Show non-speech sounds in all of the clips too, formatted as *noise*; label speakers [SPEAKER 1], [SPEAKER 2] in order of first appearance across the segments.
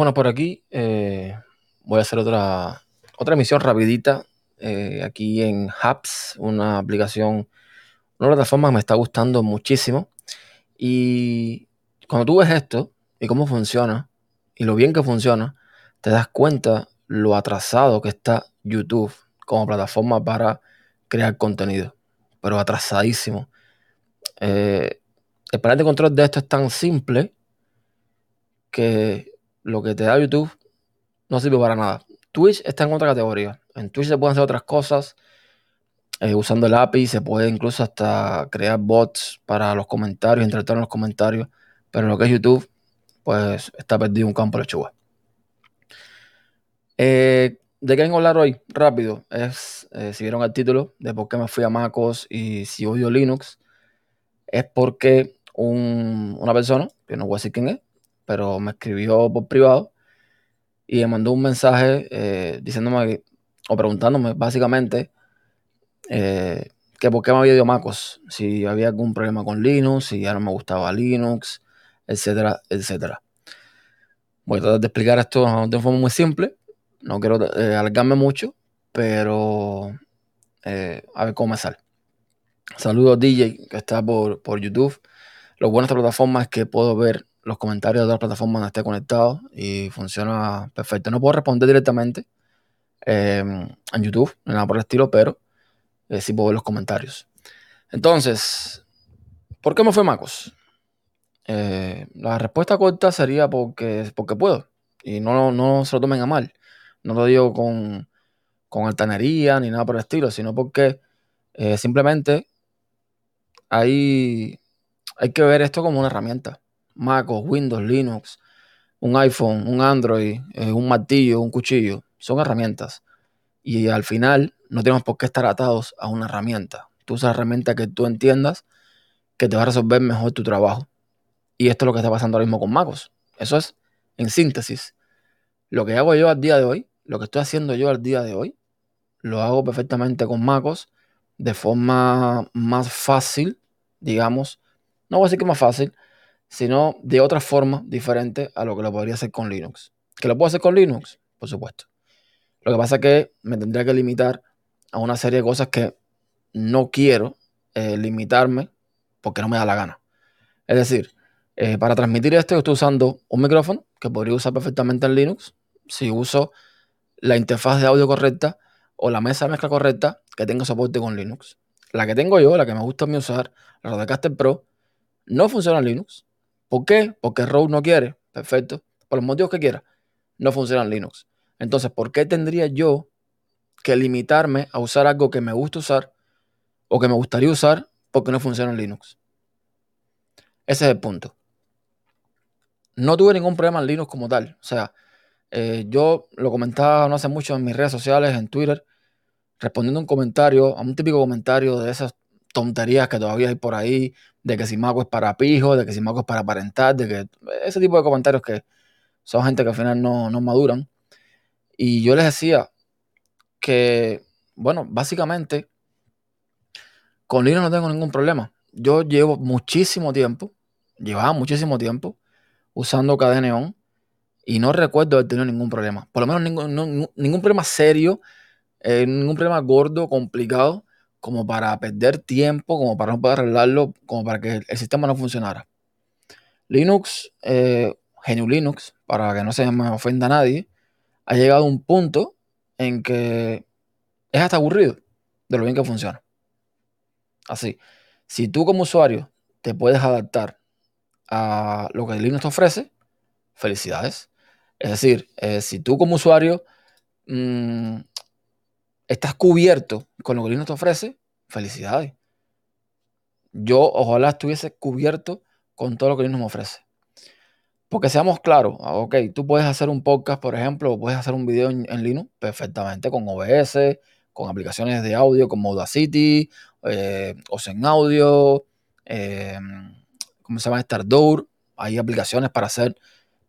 [SPEAKER 1] Bueno, por aquí eh, voy a hacer otra, otra emisión rapidita eh, aquí en Hubs, una aplicación, una plataforma que me está gustando muchísimo. Y cuando tú ves esto y cómo funciona y lo bien que funciona, te das cuenta lo atrasado que está YouTube como plataforma para crear contenido, pero atrasadísimo. Eh, el panel de control de esto es tan simple que lo que te da YouTube no sirve para nada. Twitch está en otra categoría. En Twitch se pueden hacer otras cosas. Eh, usando el API se puede incluso hasta crear bots para los comentarios, interactuar en los comentarios. Pero lo que es YouTube, pues está perdido un campo de lechuga. Eh, ¿De qué vengo a hablar hoy? Rápido. Es, eh, si vieron el título de por qué me fui a MacOS y si odio Linux, es porque una persona, que no voy a decir quién es, pero me escribió por privado y me mandó un mensaje eh, diciéndome o preguntándome básicamente eh, que por qué me había ido MacOS, si había algún problema con Linux, si ya no me gustaba Linux, etcétera, etcétera. Voy a tratar de explicar esto de forma muy simple, no quiero eh, alargarme mucho, pero a ver cómo me sale. Saludos DJ que está por, por YouTube. Lo bueno de esta plataforma es que puedo ver los comentarios de otras plataformas donde esté conectado y funciona perfecto. No puedo responder directamente em, en YouTube, ni nada por el estilo, pero eh, sí puedo ver los comentarios. Entonces, ¿por qué me fue Macos? Eh, la respuesta corta sería porque, porque puedo. Y no, no se lo tomen a mal. No lo digo con, con altanería ni nada por el estilo, sino porque eh, simplemente hay, hay que ver esto como una herramienta. MacOS, Windows, Linux, un iPhone, un Android, eh, un martillo, un cuchillo, son herramientas. Y al final no tenemos por qué estar atados a una herramienta. Tú usas herramienta que tú entiendas que te va a resolver mejor tu trabajo. Y esto es lo que está pasando ahora mismo con MacOS. Eso es, en síntesis, lo que hago yo al día de hoy, lo que estoy haciendo yo al día de hoy, lo hago perfectamente con MacOS de forma más fácil, digamos. No voy a decir que más fácil, sino de otra forma diferente a lo que lo podría hacer con Linux. ¿Que lo puedo hacer con Linux? Por supuesto. Lo que pasa es que me tendría que limitar a una serie de cosas que no quiero eh, limitarme porque no me da la gana. Es decir, eh, para transmitir esto, estoy usando un micrófono que podría usar perfectamente en Linux si uso la interfaz de audio correcta o la mesa de mezcla correcta que tenga soporte con Linux. La que tengo yo, la que me gusta a mí usar, la Rodecaster Pro, no funciona en Linux. ¿Por qué? Porque Rogue no quiere. Perfecto. Por los motivos que quiera. No funciona en Linux. Entonces, ¿por qué tendría yo que limitarme a usar algo que me gusta usar o que me gustaría usar porque no funciona en Linux? Ese es el punto. No tuve ningún problema en Linux como tal. O sea, eh, yo lo comentaba no hace mucho en mis redes sociales, en Twitter, respondiendo un comentario, a un típico comentario de esas tonterías que todavía hay por ahí, de que si Maco es para pijo, de que si Maco es para aparentar, de que ese tipo de comentarios que son gente que al final no, no maduran. Y yo les decía que, bueno, básicamente con Linux no tengo ningún problema. Yo llevo muchísimo tiempo, llevaba muchísimo tiempo usando KDE y no recuerdo haber tenido ningún problema. Por lo menos ningún, ningún problema serio, eh, ningún problema gordo, complicado como para perder tiempo, como para no poder arreglarlo, como para que el sistema no funcionara. Linux, eh, Linux, para que no se me ofenda a nadie, ha llegado a un punto en que es hasta aburrido de lo bien que funciona. Así, si tú como usuario te puedes adaptar a lo que Linux te ofrece, felicidades. Es decir, eh, si tú como usuario mm, estás cubierto con lo que Linux te ofrece, felicidades. Yo ojalá estuviese cubierto con todo lo que Linux me ofrece. Porque seamos claros, ah, ok, tú puedes hacer un podcast, por ejemplo, o puedes hacer un video en, Linux perfectamente con OBS, con aplicaciones de audio como Audacity, eh, Ocean Audio, eh, ¿cómo se llama? Stardoor. Hay aplicaciones para hacer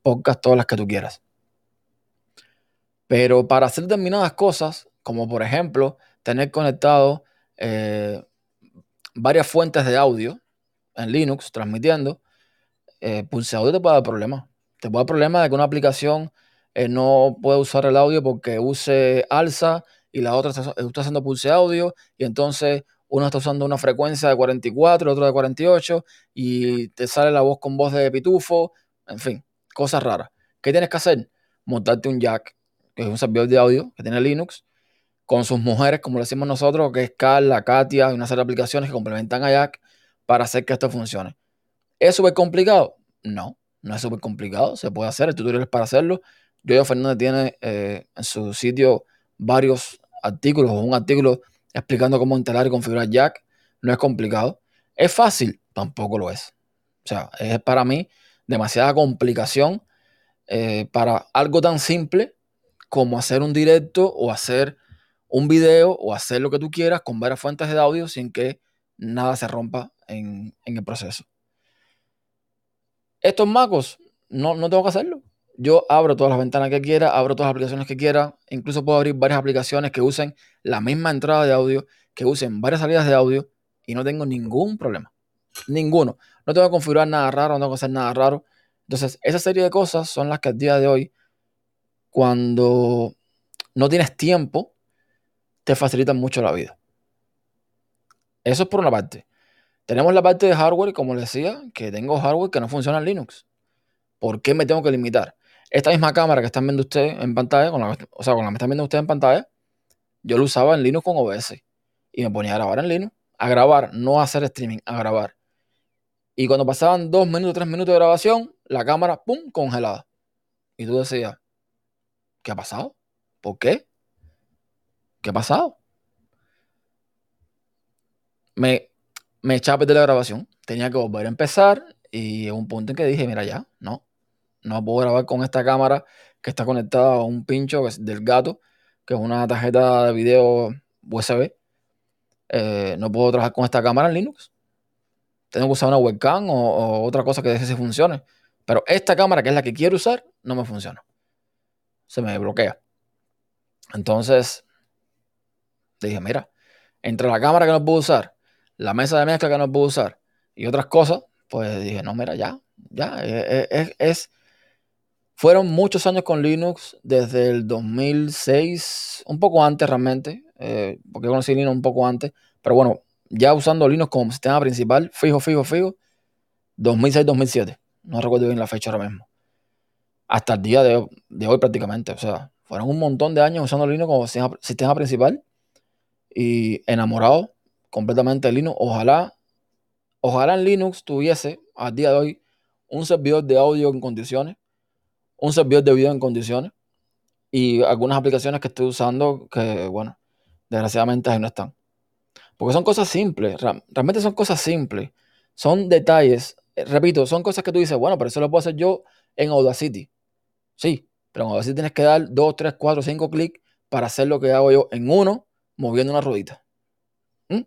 [SPEAKER 1] podcast, todas las que tú quieras. Pero para hacer determinadas cosas, como por ejemplo tener conectado eh, varias fuentes de audio en Linux transmitiendo, eh, Pulse Audio te puede dar problemas. Te puede dar problema de que una aplicación eh, no puede usar el audio porque use alza y la otra está, está haciendo pulse audio y entonces uno está usando una frecuencia de 44, el otro de 48 y te sale la voz con voz de pitufo, en fin, cosas raras. ¿Qué tienes que hacer? Montarte un jack, que es un servidor de audio que tiene Linux, con sus mujeres, como le decimos nosotros, que es Carla, Katia y una serie de aplicaciones que complementan a Jack para hacer que esto funcione. ¿Es súper complicado? No, no es súper complicado, se puede hacer, el tutorial es para hacerlo. Yo Fernández tiene eh, en su sitio varios artículos un artículo explicando cómo instalar y configurar Jack. No es complicado. ¿Es fácil? Tampoco lo es. O sea, es para mí demasiada complicación eh, para algo tan simple como hacer un directo o hacer un video o hacer lo que tú quieras con varias fuentes de audio sin que nada se rompa en, el proceso. Estos macos, no, no tengo que hacerlo. Yo abro todas las ventanas que quiera, abro todas las aplicaciones que quiera, incluso puedo abrir varias aplicaciones que usen la misma entrada de audio, que usen varias salidas de audio y no tengo ningún problema. Ninguno. No tengo que configurar nada raro, no tengo que hacer nada raro. Entonces, esa serie de cosas son las que al día de hoy, cuando no tienes tiempo, te facilitan mucho la vida. Eso es por una parte. Tenemos la parte de hardware, como les decía, que tengo hardware que no funciona en Linux. ¿Por qué me tengo que limitar? Esta misma cámara que están viendo ustedes en pantalla, con la, o sea, con la que están viendo ustedes en pantalla, yo lo usaba en Linux con OBS. Y me ponía a grabar en Linux, a grabar, no a hacer streaming, a grabar. Y cuando pasaban dos minutos, tres minutos de grabación, la cámara, ¡pum!, congelada. Y tú decías, ¿qué ha pasado? ¿Por qué? ¿Qué ha pasado? Me, me echaba de la grabación. Tenía que volver a empezar y en un punto en que dije, mira ya, no, no puedo grabar con esta cámara que está conectada a un pincho del gato, que es una tarjeta de video USB. Eh, no puedo trabajar con esta cámara en Linux. Tengo que usar una webcam o, otra cosa que deje si funcione. Pero esta cámara, que es la que quiero usar, no me funciona. Se me bloquea. Entonces, dije, mira, entre la cámara que no puedo usar, la mesa de mezcla que no puedo usar y otras cosas, pues dije, no, mira, ya, ya, eh, eh, es fueron muchos años con Linux, desde el 2006, un poco antes realmente, eh, porque conocí Linux un poco antes, pero bueno, ya usando Linux como sistema principal, fijo, fijo, fijo, 2006-2007, no recuerdo bien la fecha ahora mismo, hasta el día de, hoy prácticamente, o sea, fueron un montón de años usando Linux como sistema, principal y enamorado completamente de Linux. Ojalá, ojalá en Linux tuviese al día de hoy un servidor de audio en condiciones un servidor de video en condiciones y algunas aplicaciones que estoy usando que, bueno, desgraciadamente ahí no están. Porque son cosas simples, realmente son cosas simples, son detalles, eh, repito, son cosas que tú dices, bueno, pero eso lo puedo hacer yo en Audacity. Sí, pero en Audacity tienes que dar 2, 3, 4, 5 clics para hacer lo que hago yo en uno, moviendo una ruedita. ¿Mm?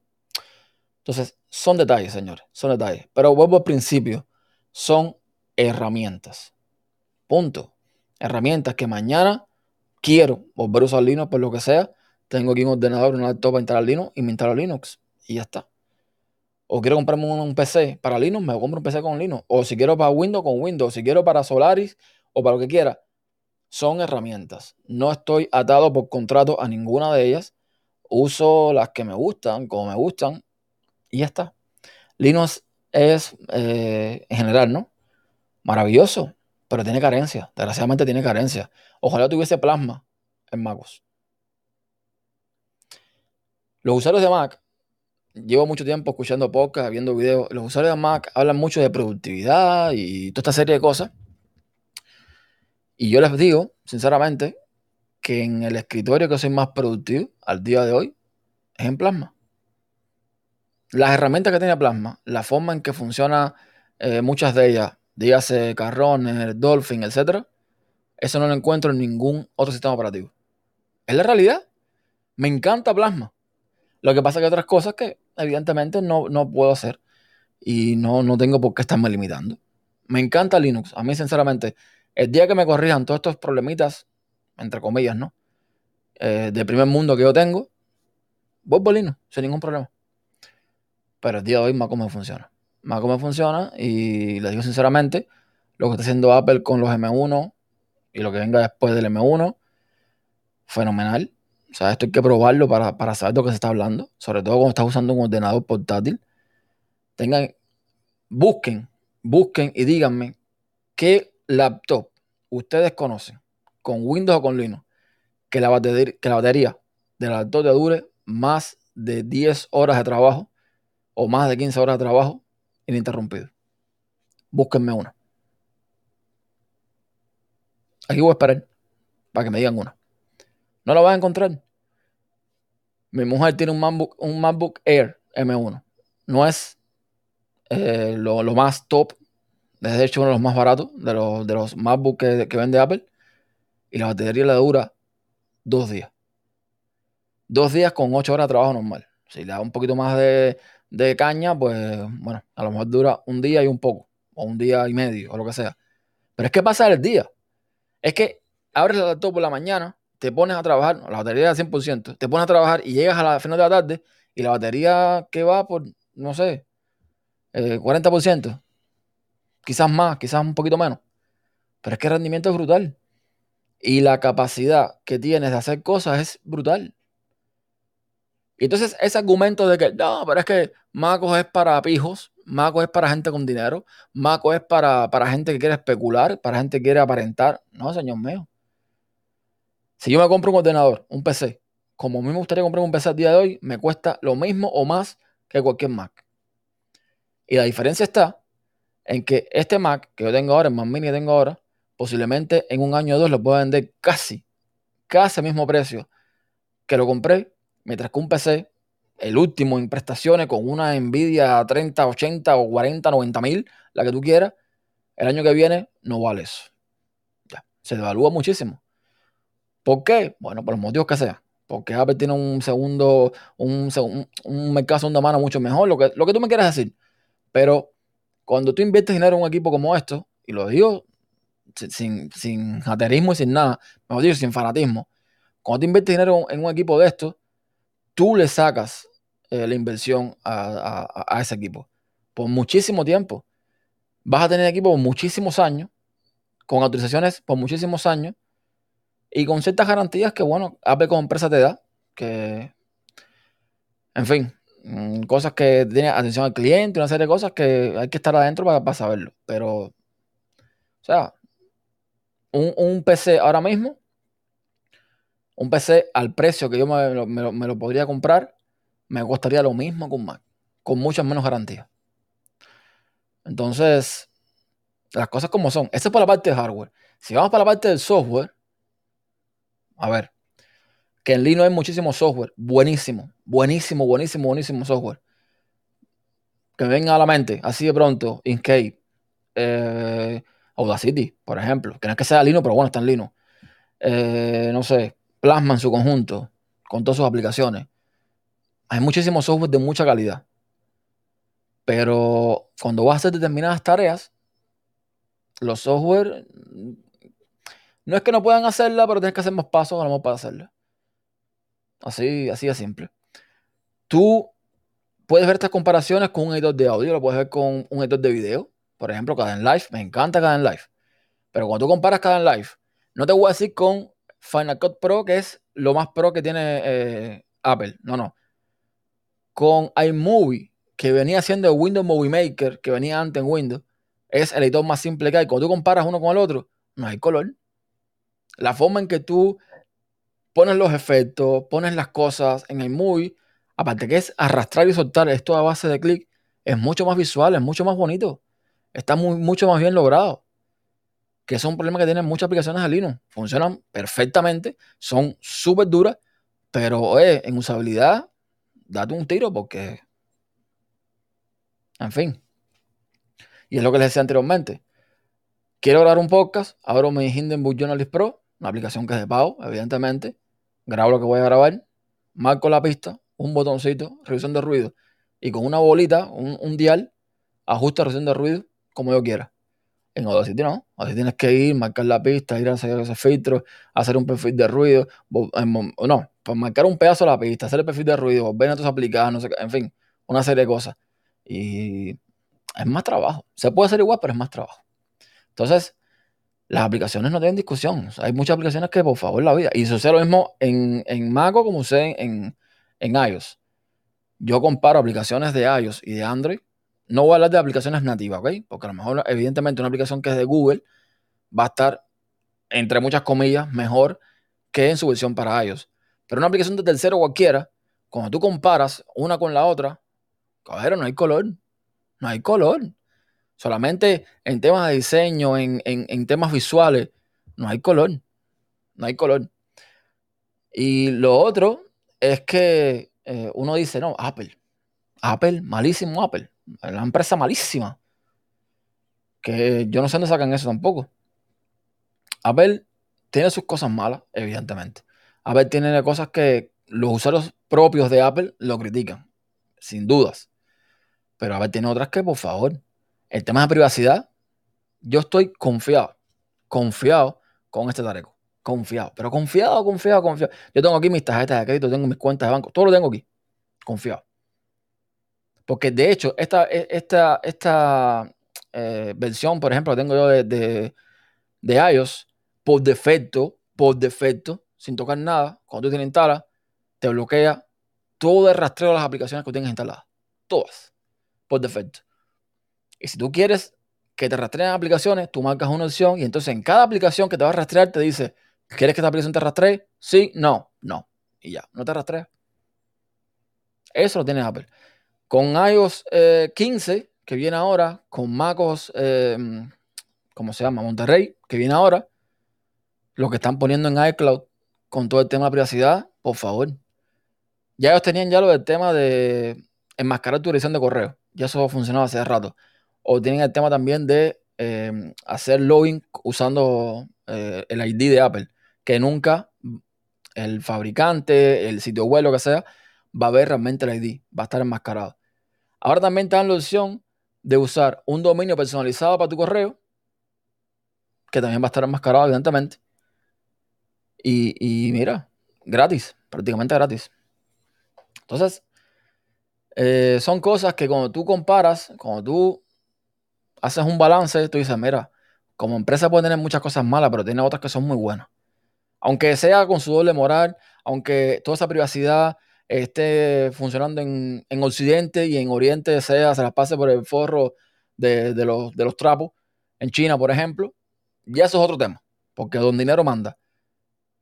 [SPEAKER 1] Entonces, son detalles, señores, son detalles. Pero vuelvo al principio, son herramientas. Punto. Herramientas que mañana quiero volver a usar Linux por lo que sea. Tengo aquí un ordenador, un laptop para instalar Linux y me instalo Linux y ya está. O quiero comprarme un, PC para Linux, me compro un PC con Linux. O si quiero para Windows, con Windows. Si quiero para Solaris o para lo que quiera. Son herramientas. No estoy atado por contrato a ninguna de ellas. Uso las que me gustan, como me gustan. Y ya está. Linux es, eh, en general, ¿no? Maravilloso pero tiene carencia. Desgraciadamente tiene carencia. Ojalá tuviese plasma en MacOS. Los usuarios de Mac, llevo mucho tiempo escuchando podcasts, viendo videos. Los usuarios de Mac hablan mucho de productividad y toda esta serie de cosas. Y yo les digo, sinceramente, que en el escritorio que soy más productivo al día de hoy es en Plasma. Las herramientas que tiene Plasma, la forma en que funciona eh, muchas de ellas, dígase Carroner, Dolphin, etc., eso no lo encuentro en ningún otro sistema operativo. Es la realidad. Me encanta Plasma. Lo que pasa es que hay otras cosas que evidentemente no, no puedo hacer y no, no tengo por qué estarme limitando. Me encanta Linux. A mí, sinceramente, el día que me corrijan todos estos problemitas, entre comillas, ¿no? Eh, de primer mundo que yo tengo, a Linux sin ningún problema. Pero el día de hoy más cómo funciona más cómo funciona y les digo sinceramente, lo que está haciendo Apple con los M1 y lo que venga después del M1, fenomenal. O sea, esto hay que probarlo para, para saber de lo que se está hablando, sobre todo cuando estás usando un ordenador portátil. Tengan, busquen, busquen y díganme qué laptop ustedes conocen, con Windows o con Linux, que la batería, que la batería de la laptop te dure más de 10 horas de trabajo o más de 15 horas de trabajo ininterrumpido. Búsquenme una. Aquí voy a esperar para que me digan una. No la vas a encontrar. Mi mujer tiene un MacBook, un MacBook Air M1. No es eh, lo, más top. De hecho uno de los más baratos de los, de los que vende Apple. Y la batería le dura dos días. Dos días con ocho horas de trabajo normal. Si le da un poquito más de, caña, pues bueno, a lo mejor dura un día y un poco. O un día y medio, o lo que sea. Pero es que pasa el día. Es que abres la laptop por la mañana, te pones a trabajar, la batería al 100%, te pones a trabajar y llegas a la final de la tarde y la batería que va por, no sé, 40%, eh, quizás más, quizás un poquito menos. Pero es que el rendimiento es brutal. Y la capacidad que tienes de hacer cosas es brutal. Y entonces ese argumento de que, no, pero es que MacOS es para pijos, MacOS es para gente con dinero, MacOS es para, para gente que quiere especular, para gente que quiere aparentar. No, señor mío. Si yo me compro un ordenador, un PC, como a mí me gustaría comprar un PC al día de hoy, me cuesta lo mismo o más que cualquier Mac. Y la diferencia está en que este Mac que yo tengo ahora, el Mac Mini que tengo ahora, posiblemente en un año o dos lo pueda vender casi, casi al mismo precio que lo compré, mientras que un PC, el último en prestaciones con una Nvidia 30, 80 o 40, 90 mil, la que tú quieras, el año que viene no vale eso. Se devalúa muchísimo. ¿Por qué? Bueno, por los motivos que sea. Porque Apple tiene un segundo, un, un, mercado segunda mano mucho mejor, lo que, lo que tú me quieras decir. Pero cuando tú inviertes dinero en un equipo como esto, y lo digo sin, sin aterismo y sin nada, mejor dicho, sin fanatismo, cuando tú inviertes dinero en un equipo de esto, tú le sacas eh, la inversión a, a, ese equipo por muchísimo tiempo. Vas a tener equipo por muchísimos años, con autorizaciones por muchísimos años, y con ciertas garantías que, bueno, Apple como empresa te da, que, en fin, mm, cosas que tiene atención al cliente, una serie de cosas que hay que estar adentro para, saberlo. Pero, o sea, un, PC ahora mismo, un PC al precio que yo me lo, podría comprar, me costaría lo mismo que un Mac, con muchas menos garantías. Entonces, las cosas como son. Eso es por la parte de hardware. Si vamos para la parte del software, a ver, que en Linux hay muchísimo software, buenísimo, buenísimo, buenísimo, buenísimo software. Que me venga a la mente, así de pronto, Inkscape, eh, Audacity, por ejemplo, que no es que sea Linux, pero bueno, está en Linux. Eh, no sé, Plasma en su conjunto, con todas sus aplicaciones. Hay muchísimo software de mucha calidad. Pero cuando vas a hacer determinadas tareas, los software no es que no puedan hacerla, pero tienes que hacer más pasos a lo para hacerla. Así, así de simple. Tú puedes ver estas comparaciones con un editor de audio, lo puedes ver con un editor de video. Por ejemplo, Caden Live. Me encanta Caden Live. Pero cuando tú comparas Caden Live, no te voy a decir con Final Cut Pro, que es lo más pro que tiene eh, Apple. No, no. Con iMovie, que venía siendo Windows Movie Maker, que venía antes en Windows, es el editor más simple que hay. Cuando tú comparas uno con el otro, no hay color. La forma en que tú pones los efectos, pones las cosas en el movie, aparte que es arrastrar y soltar esto a base de clic, es mucho más visual, es mucho más bonito. Está muy, mucho más bien logrado. Que es un problema que tienen muchas aplicaciones de Linux. Funcionan perfectamente, son súper duras, pero en usabilidad, date un tiro porque. En fin. Y es lo que les decía anteriormente. Quiero grabar un podcast, abro mi Hindenburg Journalist Pro una aplicación que es de pago, evidentemente. Grabo lo que voy a grabar, marco la pista, un botoncito, revisión de ruido, y con una bolita, un, dial, ajusta la revisión de ruido como yo quiera. En Audacity no, así tienes que ir, marcar la pista, ir a hacer ese filtro, hacer un perfil de ruido, no, pues marcar un pedazo de la pista, hacer el perfil de ruido, volver a tus aplicados, no sé en fin, una serie de cosas. Y es más trabajo. Se puede hacer igual, pero es más trabajo. Entonces, las aplicaciones no tienen discusión. hay muchas aplicaciones que, por favor, la vida. Y sucede lo mismo en, en Mac como sucede en, en iOS. Yo comparo aplicaciones de iOS y de Android. No voy a hablar de aplicaciones nativas, ¿ok? Porque a lo mejor, evidentemente, una aplicación que es de Google va a estar, entre muchas comillas, mejor que en su versión para iOS. Pero una aplicación de tercero cualquiera, cuando tú comparas una con la otra, caballero, no hay color. No hay color. Solamente en temas de diseño, en, temas visuales, no hay color. No hay color. Y lo otro es que eh, uno dice, no, Apple. Apple, malísimo Apple. La empresa malísima. Que yo no sé dónde sacan eso tampoco. Apple tiene sus cosas malas, evidentemente. Apple tiene cosas que los usuarios propios de Apple lo critican, sin dudas. Pero Apple tiene otras que, por favor, el tema de privacidad, yo estoy confiado, confiado con este tareco. Confiado, pero confiado, confiado, confiado. Yo tengo aquí mis tarjetas de crédito, tengo mis cuentas de banco, todo lo tengo aquí. Confiado. Porque de hecho, esta, esta, esta eh, versión, por ejemplo, tengo yo de, de, de iOS, por defecto, por defecto, sin tocar nada, cuando tú tienes instala, te bloquea todo el rastreo de las aplicaciones que tienes instaladas. Todas. Por defecto. Y si tú quieres que te rastreen aplicaciones, tú marcas una opción y entonces en cada aplicación que te va a rastrear te dice, ¿quieres que esta aplicación te rastree? Sí, no, no. Y ya, no te rastrea. Eso lo tiene Apple. Con iOS 15, eh, que viene ahora, con MacOS, eh, ¿cómo se llama? Monterrey, que viene ahora, lo que están poniendo en iCloud con todo el tema de privacidad, por favor. Ya ellos tenían ya lo del tema de enmascarar tu dirección de correo. Ya eso funcionaba hace rato o tienen el tema también de em, hacer login usando eh, el ID de Apple, que nunca el fabricante, el sitio web, lo que sea, va a ver realmente el ID, va a estar enmascarado. Ahora también te dan la opción de usar un dominio personalizado para tu correo, que también va a estar enmascarado, evidentemente. Y, mira, gratis, prácticamente gratis. Entonces, eh, son cosas que cuando tú comparas, cuando tú haces un balance, tú dices, mira, como empresa puede tener muchas cosas malas, pero tiene otras que son muy buenas. Aunque sea con su doble moral, aunque toda esa privacidad esté funcionando en, Occidente y en Oriente sea, se las pase por el forro de, los, de los trapos, en China, por ejemplo, ya eso es otro tema, porque don dinero manda.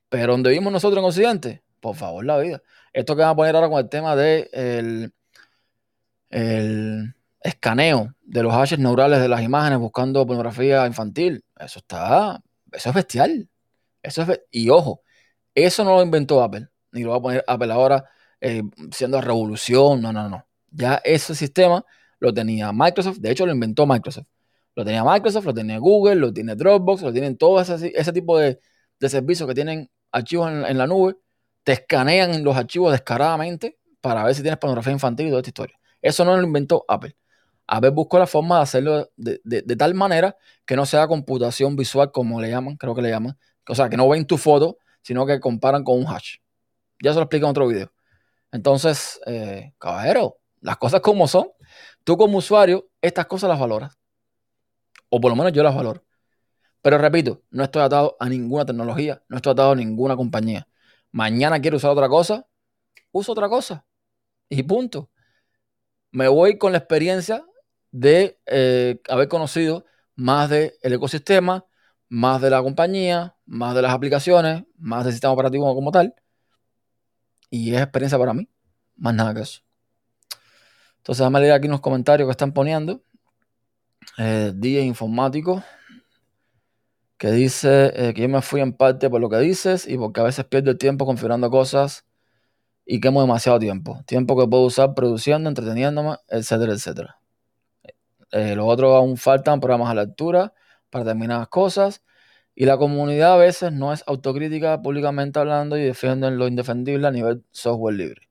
[SPEAKER 1] Pero donde vivimos nosotros en Occidente, por favor, la vida. Esto que van a poner ahora con el tema de el, el escaneo de los hashes neurales de las imágenes buscando pornografía infantil. Eso está, eso es bestial. Eso es, y ojo, eso no lo inventó Apple, ni lo va a poner Apple ahora eh, siendo revolución. No, no, no. Ya ese sistema lo tenía Microsoft, de hecho lo inventó Microsoft. Lo tenía Microsoft, lo tenía Google, lo tiene Dropbox, lo tienen todo ese, ese tipo de, de, servicios que tienen archivos en, la nube. Te escanean los archivos descaradamente para ver si tienes pornografía infantil y toda esta historia. Eso no lo inventó Apple. A ver, busco la forma de hacerlo de, tal manera que no sea computación visual, como le llaman, creo que le llaman. O sea, que no ven tu foto, sino que comparan con un hash. Ya se lo explico en otro video. Entonces, eh, caballero, las cosas como son. Tú como usuario, estas cosas las valoras. O por lo menos yo las valoro. Pero repito, no estoy atado a ninguna tecnología, no estoy atado a ninguna compañía. Mañana quiero usar otra cosa, uso otra cosa. Y punto. Me voy con la experiencia de eh, haber conocido más del ecosistema, más de la compañía, más de las aplicaciones, más del sistema operativo como tal. Y es experiencia para mí, más nada que eso. Entonces, déjame leer aquí unos comentarios que están poniendo. Eh, Día Informático, que dice eh, que yo me fui en parte por lo que dices y porque a veces pierdo el tiempo configurando cosas y quemo demasiado tiempo. Tiempo que puedo usar produciendo, entreteniéndome, etcétera, etcétera. Eh, los otros aún faltan programas a la altura para determinadas cosas. Y la comunidad a veces no es autocrítica públicamente hablando y defienden lo indefendible a nivel software libre.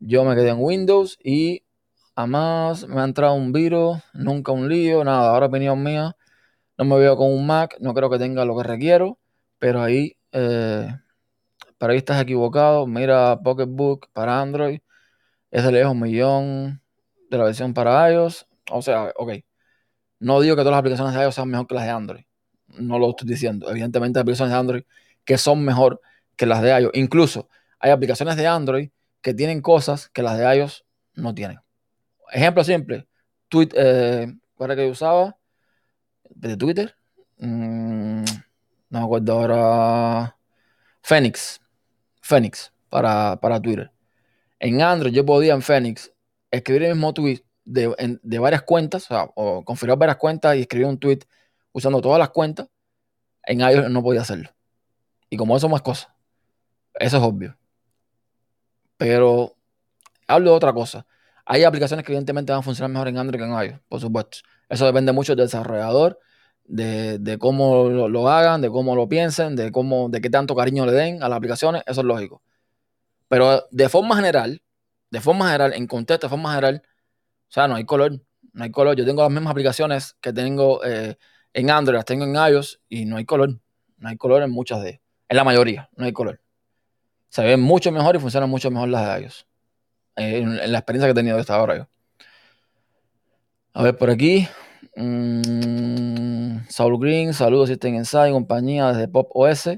[SPEAKER 1] Yo me quedé en Windows y jamás me ha entrado un virus, nunca un lío, nada. Ahora opinión mía, no me veo con un Mac, no creo que tenga lo que requiero, pero ahí, eh, para ahí estás equivocado. Mira Pocketbook para Android, es de lejos un millón de la versión para iOS. O sea, ok. No digo que todas las aplicaciones de iOS sean mejor que las de Android. No lo estoy diciendo. Evidentemente hay aplicaciones de Android que son mejor que las de iOS. Incluso hay aplicaciones de Android que tienen cosas que las de iOS no tienen. Ejemplo simple. Tweet, eh, ¿Cuál era que usaba? ¿De Twitter? Mm, no me acuerdo ahora. Phoenix. Phoenix para, para Twitter. En Android yo podía en Phoenix escribir el mismo tweet de, varias cuentas, o, sea, o configurar varias cuentas y escribir un tweet usando todas las cuentas. En iOS no podía hacerlo. Y como eso más cosas. Eso es obvio. Pero hablo de otra cosa. Hay aplicaciones que evidentemente van a funcionar mejor en Android que en iOS, por supuesto. Eso depende mucho del desarrollador, de, cómo lo, hagan, de cómo lo piensen, de cómo, de qué tanto cariño le den a las aplicaciones. Eso es lógico. Pero de forma general, de forma general, en contexto, de forma general, o sea, no hay color. No hay color. Yo tengo las mismas aplicaciones que tengo eh, en Android, las tengo en iOS y no hay color. No hay color en muchas de ellas. En la mayoría, no hay color. Se ven mucho mejor y funcionan mucho mejor las de iOS. En, la experiencia que he tenido de esta hora yo. A ver, por aquí. Mm, Saul Green, saludos System Inside, compañía desde Pop OS.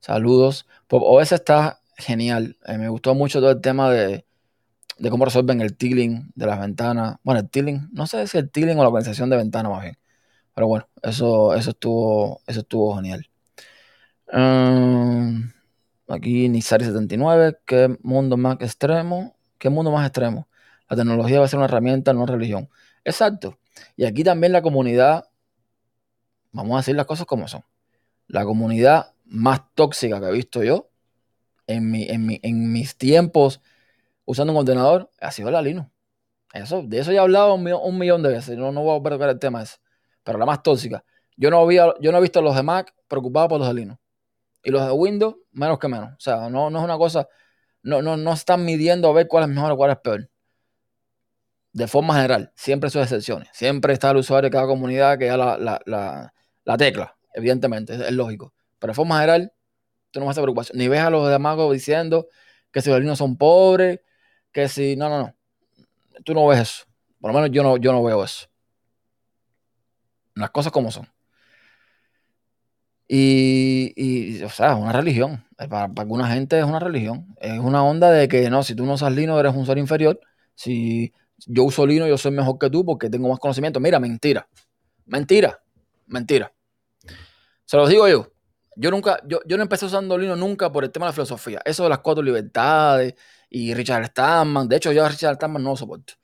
[SPEAKER 1] Saludos. Pop OS está genial. Eh, me gustó mucho todo el tema de, de cómo resuelven el tiling de las ventanas. Bueno, el tiling, no sé si el tiling o la organización de ventanas más bien. Pero bueno, eso, eso, estuvo, eso estuvo genial. Um, aquí Nizari79, ¿qué mundo más extremo? ¿Qué mundo más extremo? La tecnología va a ser una herramienta, no religión. Exacto. Y aquí también la comunidad, vamos a decir las cosas como son. La comunidad más tóxica que he visto yo en, mi, en, en mis tiempos usando un ordenador ha sido la Linux. Eso, de eso ya he hablado un millón, de veces. No, no voy a perder el tema ese. Pero la más tóxica. Yo no, había, yo no he visto a los de Mac preocupados por los de Linux. Y los de Windows, menos que menos. O sea, no, es una cosa. No, no, no están midiendo a ver cuál es mejor o cuál es peor. De forma general, siempre sus excepciones. Siempre está el usuario de cada comunidad que da la, tecla, evidentemente, es, lógico. Pero de forma general, tú no vas a preocupación. Ni ves a los de Mac diciendo que si los Linux son pobres, que si. No, no, no. Tú no ves eso. Por lo menos yo no, yo no veo eso. Las cosas como son. Y, o sea, es una religión. Eh, para, alguna gente es una religión. Es una onda de que no, si tú no usas Linux eres un ser inferior. Si yo uso Linux, yo soy mejor que tú porque tengo más conocimiento. Mira, mentira. Mentira. Mentira. Se los digo yo. Yo nunca, yo, yo no empecé usando Linux nunca por el tema de la filosofía. Eso de las cuatro libertades y Richard Stallman. De hecho, yo a Richard Stallman no lo soporto.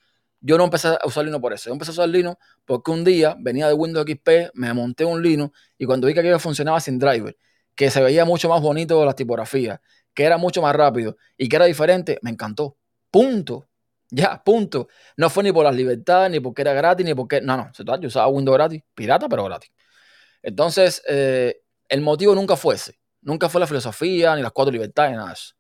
[SPEAKER 1] Yo no empecé a usar Linux por eso. Yo empecé a usar Linux porque un día venía de Windows XP, me monté un Linux y cuando vi que aquello funcionaba sin driver, que se veía mucho más bonito las tipografías, que era mucho más rápido y que era diferente, me encantó. Punto. Ya, punto. No fue ni por las libertades, ni porque era gratis, ni porque. No, no. Yo usaba Windows gratis, pirata, pero gratis. Entonces, eh, el motivo nunca fue ese. Nunca fue la filosofía, ni las cuatro libertades, nada de eso.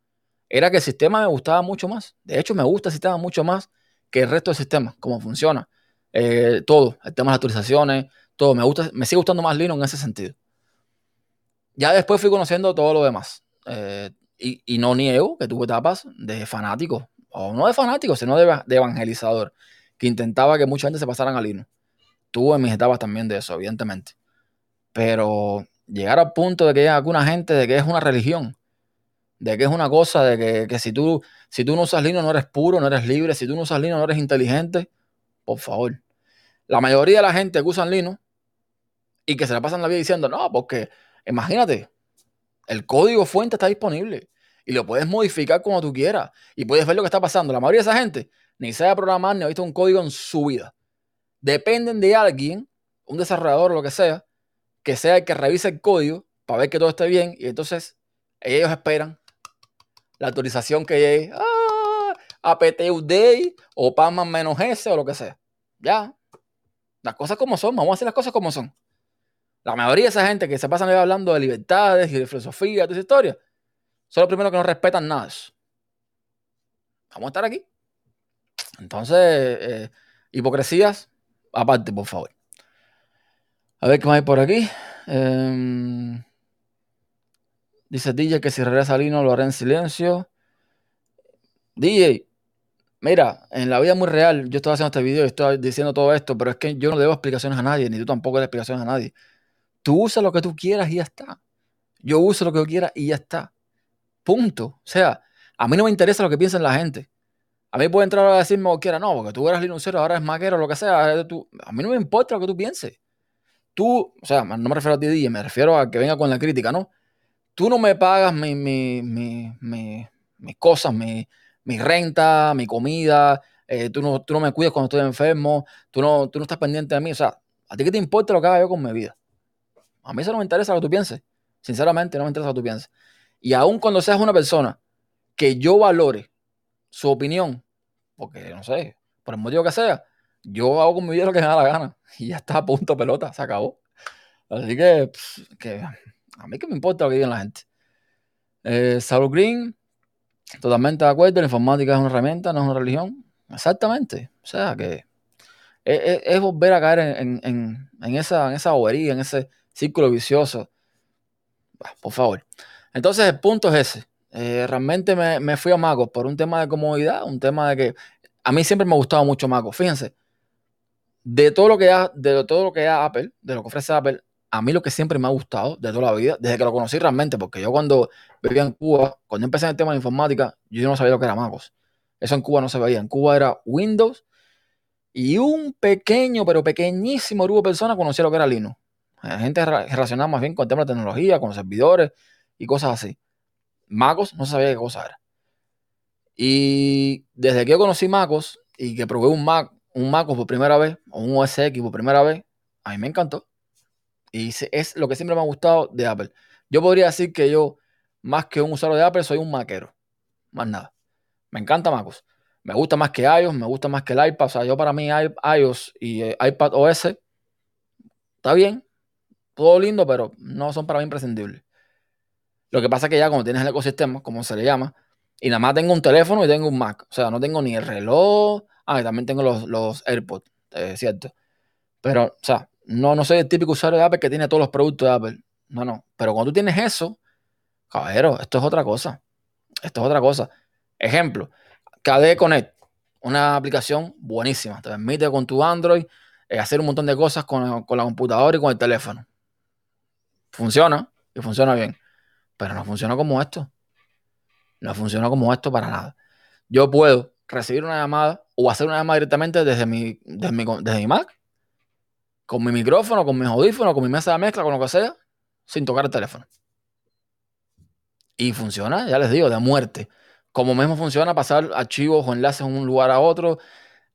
[SPEAKER 1] Era que el sistema me gustaba mucho más. De hecho, me gusta el sistema mucho más que el resto del sistema, cómo funciona. Eh, todo, el tema de las actualizaciones, todo. Me, gusta, me sigue gustando más Linux en ese sentido. Ya después fui conociendo todo lo demás. Eh, y, no niego que tuve etapas de fanático, o no de fanático, sino de, de, evangelizador, que intentaba que mucha gente se pasaran a Linux. Tuve mis etapas también de eso, evidentemente. Pero llegar al punto de que hay alguna gente de que es una religión, de que es una cosa, de que, si, tú, si tú no usas Linux no eres puro, no eres libre, si tú no usas Linux no eres inteligente, por favor. La mayoría de la gente que usan Linux y que se la pasan la vida diciendo, no, porque imagínate, el código fuente está disponible y lo puedes modificar como tú quieras y puedes ver lo que está pasando. La mayoría de esa gente ni sabe programar ni ha visto un código en su vida. Dependen de alguien, un desarrollador o lo que sea, que sea el que revise el código para ver que todo esté bien y entonces ellos esperan la autorización que llegue ah, apt update o PAMA menos S o lo que sea. Ya. Las cosas como son, vamos a hacer las cosas como son. La mayoría de esa gente que se pasan hablando de libertades y de filosofía, de esa historia, son los primeros que no respetan nada. Vamos a estar aquí. Entonces, eh, hipocresías, aparte, por favor. A ver qué más hay por aquí. Em, dice DJ que si regresa Lino lo hará en silencio. DJ, Mira, en la vida muy real, yo estoy haciendo este video y estoy diciendo todo esto, pero es que yo no debo explicaciones a nadie, ni tú tampoco debes explicaciones a nadie. Tú usa lo que tú quieras y ya está. Yo uso lo que yo quiera y ya está. Punto. O sea, a mí no me interesa lo que piensa la gente. A mí puede entrar a decirme o quiera, no, porque tú eras linuncero, ahora es maquero, lo que sea. A mí no me importa lo que tú pienses. Tú, o sea, no me refiero a ti, me refiero a que venga con la crítica, ¿no? Tú no me pagas mis mi, mi, mi, cosas, mi, renta, mi comida, eh, tú, no, tú no me cuidas cuando estoy enfermo, tú no, tú no estás pendiente de mí. O sea, ¿a ti qué te importa lo que haga yo con mi vida? A mí eso no me interesa lo que tú pienses. Sinceramente, no me interesa lo que tú pienses. Y aun cuando seas una persona que yo valore su opinión, porque no sé, por el motivo que sea, yo hago con mi vida lo que me da la gana. *laughs* Y ya está punto pelota, se acabó. Así que, que a mí que me importa lo que digan la gente. Eh, Green, Totalmente de acuerdo, la informática es una herramienta, no es una religión. Exactamente. O sea que es, volver a caer en, esa, en bobería, en ese círculo vicioso. por favor. Entonces el punto es ese. Eh, realmente me, fui a Maco por un tema de comodidad, un tema de que a mí siempre me ha gustado mucho Maco. Fíjense, de todo lo que da, de todo lo que da Apple, de lo que ofrece Apple, a mí lo que siempre me ha gustado de toda la vida, desde que lo conocí realmente, porque yo cuando vivía en Cuba, cuando empecé en el tema de informática, yo no sabía lo que era MacOS. Eso en Cuba no se veía. En Cuba era Windows y un pequeño, pero pequeñísimo grupo de personas conocía lo que era Linux. La gente relacionada más bien con el tema de tecnología, con servidores y cosas así. MacOS no sabía qué cosa era. Y desde que yo conocí MacOS y que probé un Mac, un MacOS por primera vez, o un OS por primera vez, a mí me encantó. Y es lo que siempre me ha gustado de Apple. Yo podría decir que yo, más que un usuario de Apple, soy un maquero. Más nada. Me encanta MacOS. Me gusta más que iOS, me gusta más que el iPad. O sea, yo para mí iOS y eh, iPad OS está bien. Todo lindo, pero no son para mí imprescindibles. Lo que pasa es que ya cuando tienes el ecosistema, como se le llama, y nada más tengo un teléfono y tengo un Mac. O sea, no tengo ni el reloj. Ah, y también tengo los, los AirPods, es cierto. Pero, o sea, no, no soy el típico usuario de Apple que tiene todos los productos de Apple. No, no. Pero cuando tú tienes eso, caballero, esto es otra cosa. Esto es otra cosa. Ejemplo, KDE Connect, una aplicación buenísima. Te permite con tu Android eh, hacer un montón de cosas con, la computadora y con el teléfono. Funciona y funciona bien. Pero no funciona como esto. No funciona como esto para nada. Yo puedo recibir una llamada o hacer una llamada directamente desde mi, desde mi, desde mi Mac con mi micrófono, con mis audífonos, con mi mesa de mezcla, con lo que sea, sin tocar el teléfono. Y funciona, ya les digo, de muerte. Como mismo funciona pasar archivos o enlaces de un lugar a otro.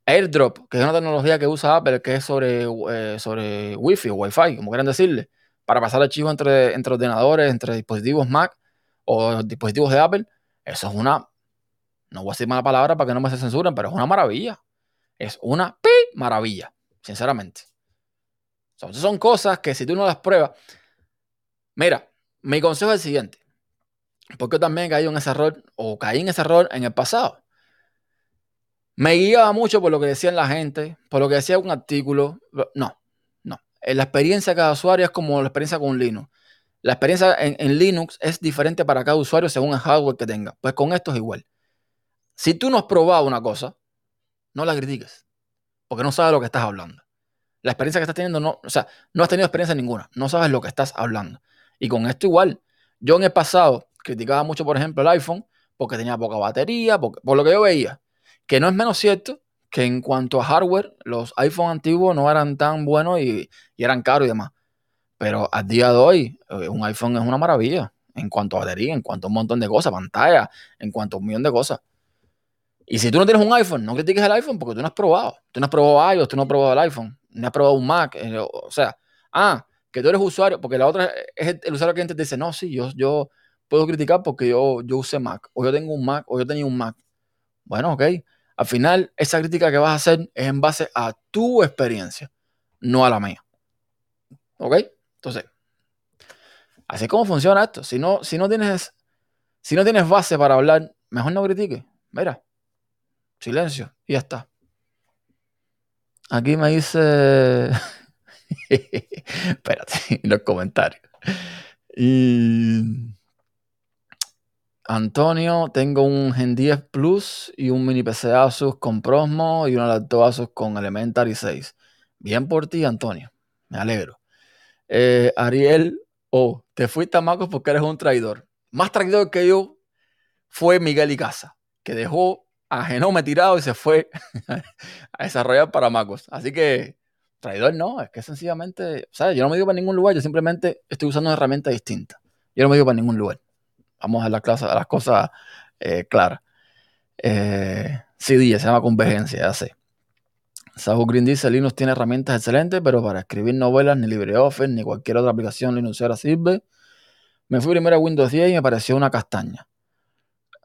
[SPEAKER 1] AirDrop, que es una tecnología que usa Apple, que es sobre, eh, sobre Wi-Fi o Wi-Fi, como quieran decirle, para pasar archivos entre, entre ordenadores, entre dispositivos Mac o dispositivos de Apple. Eso es una, no voy a decir mala palabra para que no me se censuren, pero es una maravilla. Es una pi maravilla, sinceramente son cosas que si tú no las pruebas. Mira, mi consejo es el siguiente. Porque yo también caí en ese error, o caí en ese error en el pasado. Me guiaba mucho por lo que decían la gente, por lo que decía un artículo. No, no. La experiencia de cada usuario es como la experiencia con Linux. La experiencia en, en, Linux es diferente para cada usuario según el hardware que tenga. Pues con esto es igual. Si tú no has probado una cosa, no la critiques. Porque no sabes lo que estás hablando la experiencia que estás teniendo, no, o sea, no has tenido experiencia ninguna, no sabes lo que estás hablando. Y con esto igual, yo en el pasado criticaba mucho, por ejemplo, el iPhone porque tenía poca batería, por lo que yo veía, que no es menos cierto que en cuanto a hardware, los iPhone antiguos no eran tan buenos y, eran caros y demás. Pero al día de hoy, eh, un iPhone es una maravilla en cuanto a batería, en cuanto a un montón de cosas, pantalla, en cuanto a un millón de cosas. Y si tú no tienes un iPhone, no critiques el iPhone porque tú no has probado. Tú no has probado iOS, tú no has probado el iPhone no has probado un Mac. Eh, o sea, ah, que tú eres usuario, porque la otra es el, usuario que te dice, no, sí, yo, yo puedo criticar porque yo, yo usé Mac, o yo tengo un Mac, o yo tenía un Mac. Bueno, ok. Al final, esa crítica que vas a hacer es en base a tu experiencia, no a la mía. ¿Ok? Entonces, así es como funciona esto. Si no, si no tienes, si no tienes base para hablar, mejor no critiques. Mira, silencio y ya está. Aquí me dice. *laughs* Espérate, los comentarios. Antonio, tengo un Gen 10 Plus y un mini PC Asus con Prosmo y una laptop Asus con Elementary 6. Bien por ti, Antonio. Me alegro. Eh, Ariel, oh, te fuiste a Macos porque eres un traidor. Más traidor que yo fue Miguel Icaza, que dejó a Genome tirado y se fue *laughs* a desarrollar para Macos. Así que, traidor no, es que sencillamente, o yo no me digo para ningún lugar, yo simplemente estoy usando una herramienta distinta. Yo no me digo para ningún lugar. Vamos a, la clase, las cosas eh, claras. Eh, sí, se llama convergencia, ya sé. Sahu Green dice, Linux tiene herramientas excelentes, pero para escribir novelas ni LibreOffice ni cualquier otra aplicación Linuxera sirve. Me fui primero a Windows 10 y me pareció una castaña.